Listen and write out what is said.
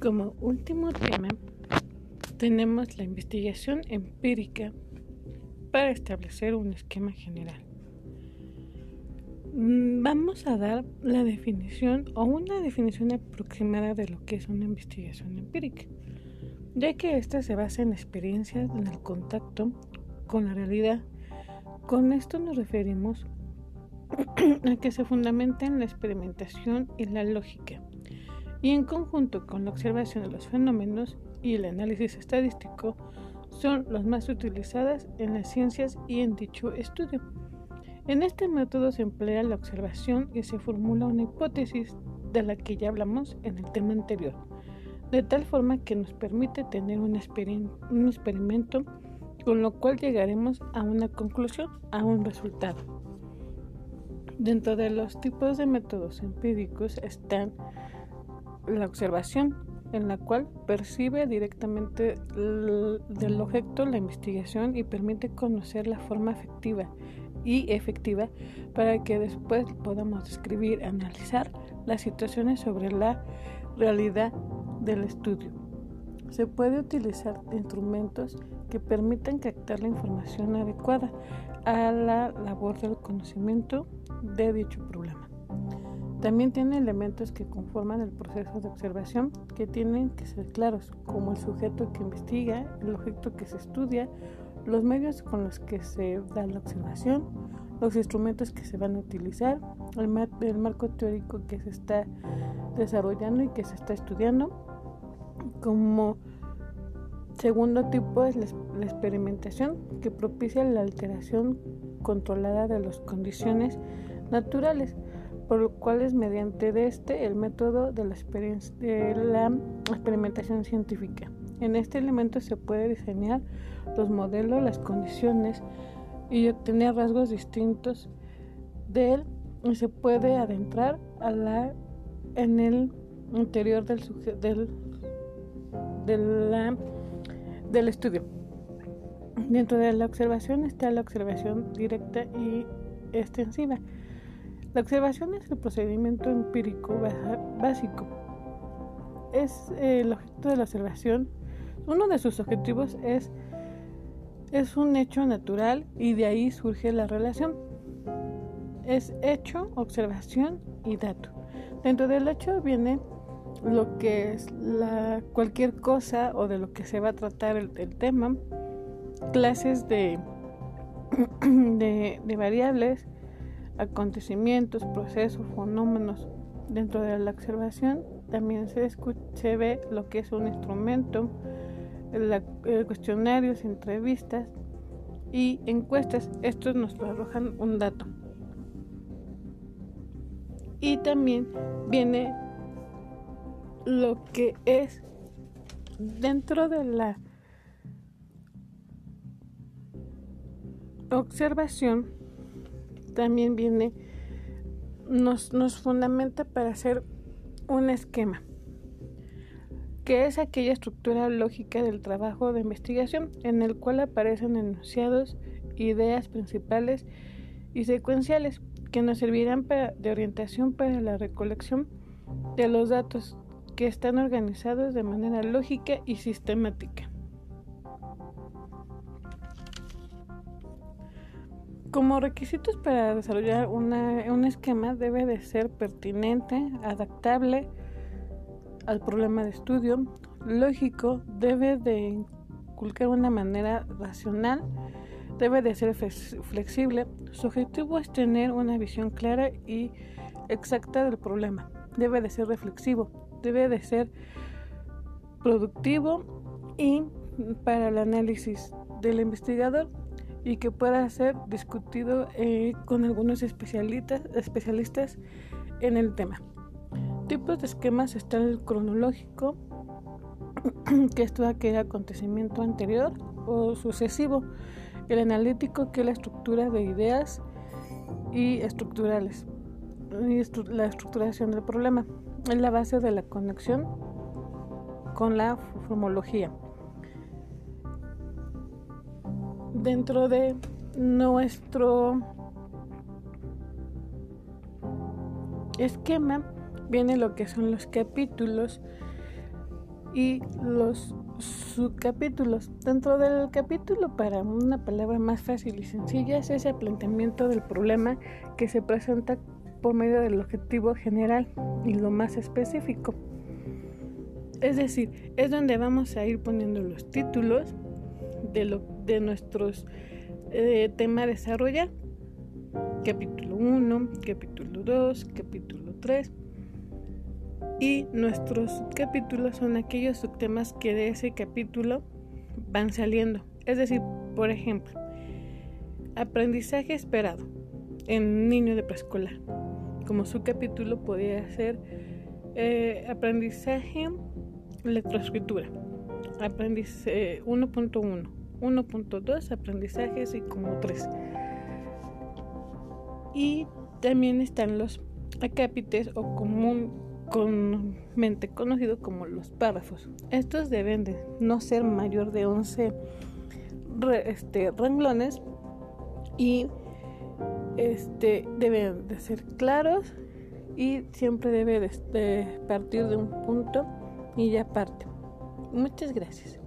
Como último tema, tenemos la investigación empírica para establecer un esquema general. Mm, vamos a dar la definición o una definición aproximada de lo que es una investigación empírica, ya que ésta se basa en experiencias en el contacto con la realidad. Con esto nos referimos a que se fundamenta en la experimentación y la lógica y en conjunto con la observación de los fenómenos y el análisis estadístico son las más utilizadas en las ciencias y en dicho estudio. En este método se emplea la observación y se formula una hipótesis de la que ya hablamos en el tema anterior, de tal forma que nos permite tener un, un experimento con lo cual llegaremos a una conclusión, a un resultado. Dentro de los tipos de métodos empíricos están la observación, en la cual percibe directamente del objeto la investigación y permite conocer la forma efectiva y efectiva para que después podamos describir, analizar las situaciones sobre la realidad del estudio. Se puede utilizar instrumentos que permitan captar la información adecuada a la labor del conocimiento de dicho problema. También tiene elementos que conforman el proceso de observación que tienen que ser claros, como el sujeto que investiga, el objeto que se estudia, los medios con los que se da la observación, los instrumentos que se van a utilizar, el, marco teórico que se está desarrollando y que se está estudiando. Como segundo tipo es la experimentación que propicia la alteración controlada de las condiciones naturales por lo cual es mediante este el método de la, de la experimentación científica. En este elemento se puede diseñar los modelos, las condiciones y obtener rasgos distintos de él y se puede adentrar en el interior del, del estudio. Dentro de la observación está la observación directa y extensiva. La observación es el procedimiento empírico básico. Es eh, el objeto de la observación. Uno de sus objetivos es, es un hecho natural y de ahí surge la relación. Es hecho, observación y dato. Dentro del hecho viene lo que es la, cualquier cosa o de lo que se va a tratar el, tema, clases de, de, de variables, acontecimientos, procesos, fenómenos. Dentro de la observación también se, se ve lo que es un instrumento, cuestionarios, entrevistas y encuestas. Estos nos arrojan un dato. Y también viene lo que es dentro de la observación también viene, nos, nos fundamenta para hacer un esquema, que es aquella estructura lógica del trabajo de investigación en el cual aparecen enunciados, ideas principales y secuenciales que nos servirán para, de orientación para la recolección de los datos que están organizados de manera lógica y sistemática. Como requisitos para desarrollar un esquema debe de ser pertinente, adaptable al problema de estudio, lógico, debe de inculcar una manera racional, debe de ser flexible. Su objetivo es tener una visión clara y exacta del problema. Debe de ser reflexivo, debe de ser productivo y para el análisis del investigador y que pueda ser discutido eh, con algunos especialistas, especialistas en el tema. Tipos de esquemas están el cronológico, que es todo aquel acontecimiento anterior o sucesivo, el analítico, que es la estructura de ideas y estructurales, y la estructuración del problema, es la base de la conexión con la formología. Dentro de nuestro esquema viene lo que son los capítulos y los subcapítulos. Dentro del capítulo, para una palabra más fácil y sencilla, es ese planteamiento del problema que se presenta por medio del objetivo general y lo más específico. Es decir, es donde vamos a ir poniendo los títulos de, lo, de nuestros eh, temas a. Capítulo 1, capítulo 2, capítulo 3 y nuestros capítulos son aquellos subtemas que de ese capítulo van saliendo. Es decir, por ejemplo, aprendizaje esperado en niño de preescolar. Como su capítulo podría ser eh, aprendizaje lectroescritura, aprendizaje 1.1, 1.2, aprendizajes y como 3. Y también están los acápites o común comúnmente conocido como los párrafos. Estos deben de no ser mayor de 11 este, renglones y este, deben de ser claros y siempre debe de partir de un punto y ya parte. Muchas gracias.